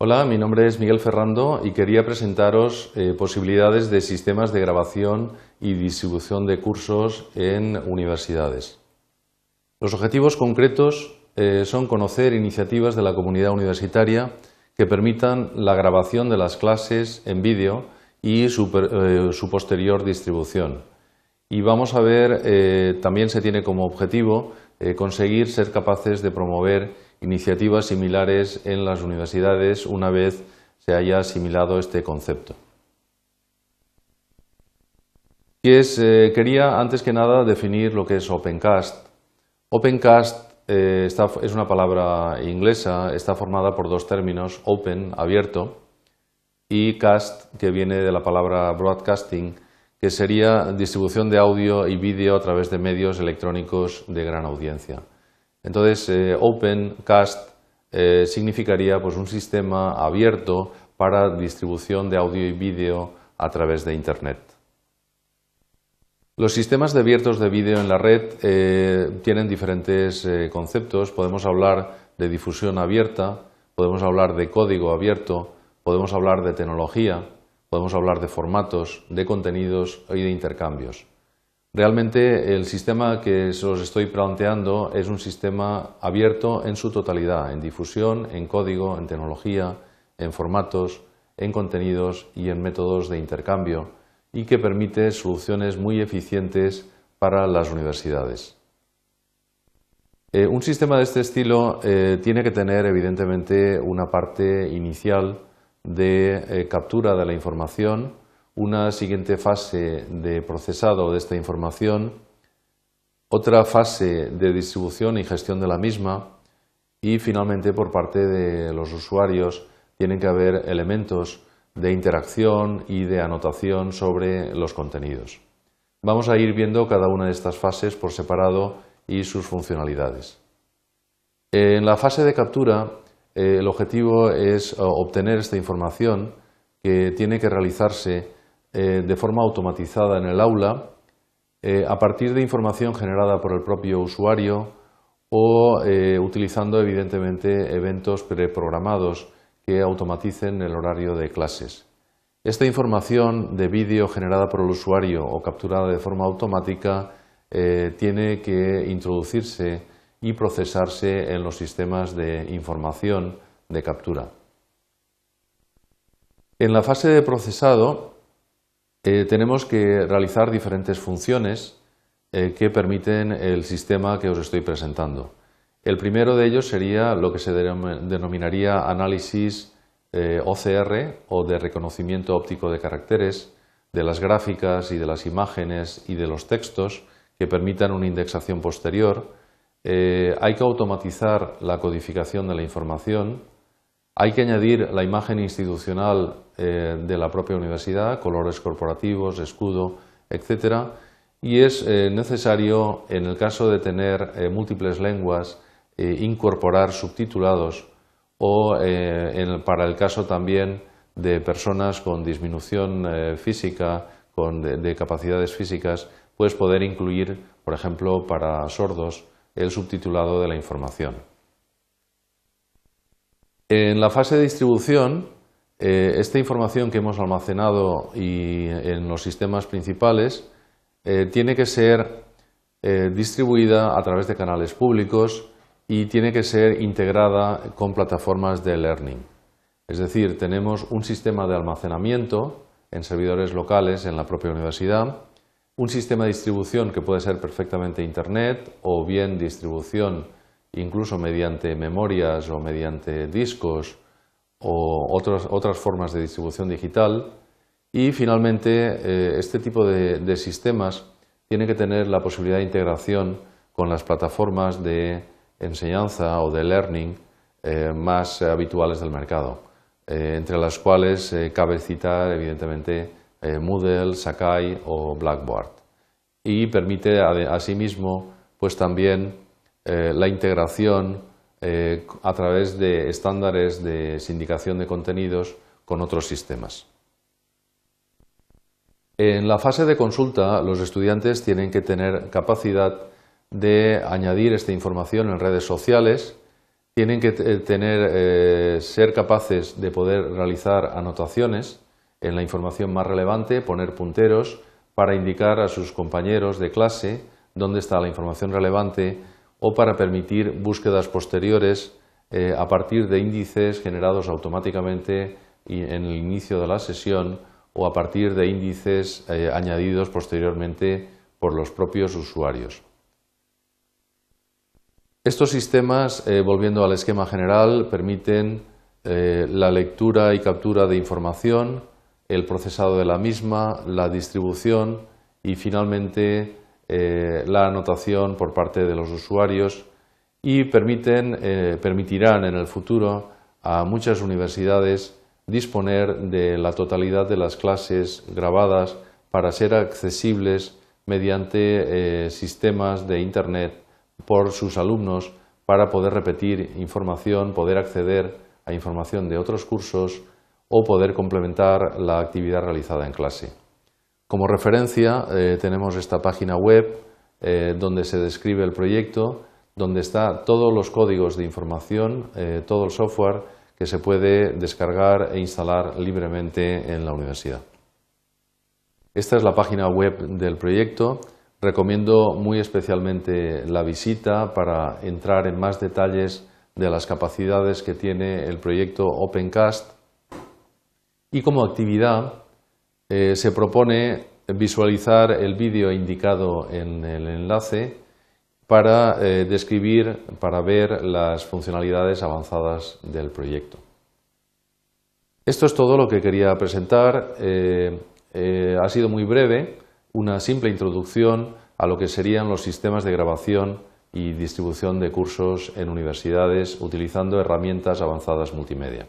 Hola, mi nombre es Miguel Ferrando y quería presentaros eh, posibilidades de sistemas de grabación y distribución de cursos en universidades. Los objetivos concretos eh, son conocer iniciativas de la comunidad universitaria que permitan la grabación de las clases en vídeo y su, eh, posterior distribución. Y vamos a ver, también se tiene como objetivo conseguir ser capaces de promover iniciativas similares en las universidades una vez se haya asimilado este concepto. Eh, quería antes que nada definir lo que es Opencast. Opencast eh, es una palabra inglesa, está formada por dos términos, open, abierto, y cast, que viene de la palabra broadcasting, que sería distribución de audio y vídeo a través de medios electrónicos de gran audiencia. Entonces, eh, Opencast eh, significaría pues, un sistema abierto para distribución de audio y vídeo a través de Internet. Los sistemas de abiertos de vídeo en la red eh, tienen diferentes conceptos. Podemos hablar de difusión abierta, podemos hablar de código abierto, podemos hablar de tecnología, podemos hablar de formatos, de contenidos y de intercambios. Realmente el sistema que os estoy planteando es un sistema abierto en su totalidad, en difusión, en código, en tecnología, en formatos, en contenidos y en métodos de intercambio y que permite soluciones muy eficientes para las universidades. Eh, un sistema de este estilo eh, tiene que tener evidentemente una parte inicial de eh, captura de la información, una siguiente fase de procesado de esta información, otra fase de distribución y gestión de la misma y finalmente por parte de los usuarios tienen que haber elementos de interacción y de anotación sobre los contenidos. Vamos a ir viendo cada una de estas fases por separado y sus funcionalidades. En la fase de captura, el objetivo es obtener esta información que tiene que realizarse eh, de forma automatizada en el aula eh, a partir de información generada por el propio usuario o eh, utilizando evidentemente eventos preprogramados que automaticen el horario de clases. Esta información de vídeo generada por el usuario o capturada de forma automática tiene que introducirse y procesarse en los sistemas de información de captura. En la fase de procesado eh, tenemos que realizar diferentes funciones eh, que permiten el sistema que os estoy presentando. El primero de ellos sería lo que se denominaría análisis eh, OCR o de reconocimiento óptico de caracteres de las gráficas y de las imágenes y de los textos que permitan una indexación posterior. Hay que automatizar la codificación de la información hay que añadir la imagen institucional eh, de la propia universidad, colores corporativos, escudo, etc. Y es eh, necesario, en el caso de tener eh, múltiples lenguas, incorporar subtitulados o para el caso también de personas con disminución física, con, de capacidades físicas, pues poder incluir, por ejemplo, para sordos, el subtitulado de la información. En la fase de distribución, eh, esta información que hemos almacenado y en los sistemas principales eh, tiene que ser eh, distribuida a través de canales públicos y tiene que ser integrada con plataformas de learning. Es decir, tenemos un sistema de almacenamiento en servidores locales en la propia universidad, un sistema de distribución que puede ser perfectamente Internet o bien distribución incluso mediante memorias o mediante discos o otras formas de distribución digital. Y finalmente, eh, este tipo de, sistemas tiene que tener la posibilidad de integración con las plataformas de enseñanza o de learning eh, más habituales del mercado, eh, entre las cuales cabe citar evidentemente Moodle, Sakai o Blackboard. Y permite asimismo pues también eh, la integración eh, a través de estándares de sindicación de contenidos con otros sistemas. En la fase de consulta, los estudiantes tienen que tener capacidad de añadir esta información en redes sociales tienen que tener, ser capaces de poder realizar anotaciones en la información más relevante, poner punteros para indicar a sus compañeros de clase dónde está la información relevante o para permitir búsquedas posteriores eh, a partir de índices generados automáticamente en el inicio de la sesión o a partir de índices eh, añadidos posteriormente por los propios usuarios. Estos sistemas, eh, volviendo al esquema general, permiten la lectura y captura de información, el procesado de la misma, la distribución y finalmente eh, la anotación por parte de los usuarios y permiten, eh, permitirán en el futuro a muchas universidades disponer de la totalidad de las clases grabadas para ser accesibles mediante eh, sistemas de Internet por sus alumnos para poder repetir información, poder acceder a información de otros cursos o poder complementar la actividad realizada en clase. Como referencia eh, tenemos esta página web eh, donde se describe el proyecto, donde está todos los códigos de información, eh, todo el software que se puede descargar e instalar libremente en la universidad. Esta es la página web del proyecto. Recomiendo muy especialmente la visita para entrar en más detalles de las capacidades que tiene el proyecto OpenCast y como actividad eh, se propone visualizar el vídeo indicado en el enlace para eh, describir, para ver las funcionalidades avanzadas del proyecto. Esto es todo lo que quería presentar. Eh, ha sido muy breve, una simple introducción a lo que serían los sistemas de grabación y distribución de cursos en universidades utilizando herramientas avanzadas multimedia.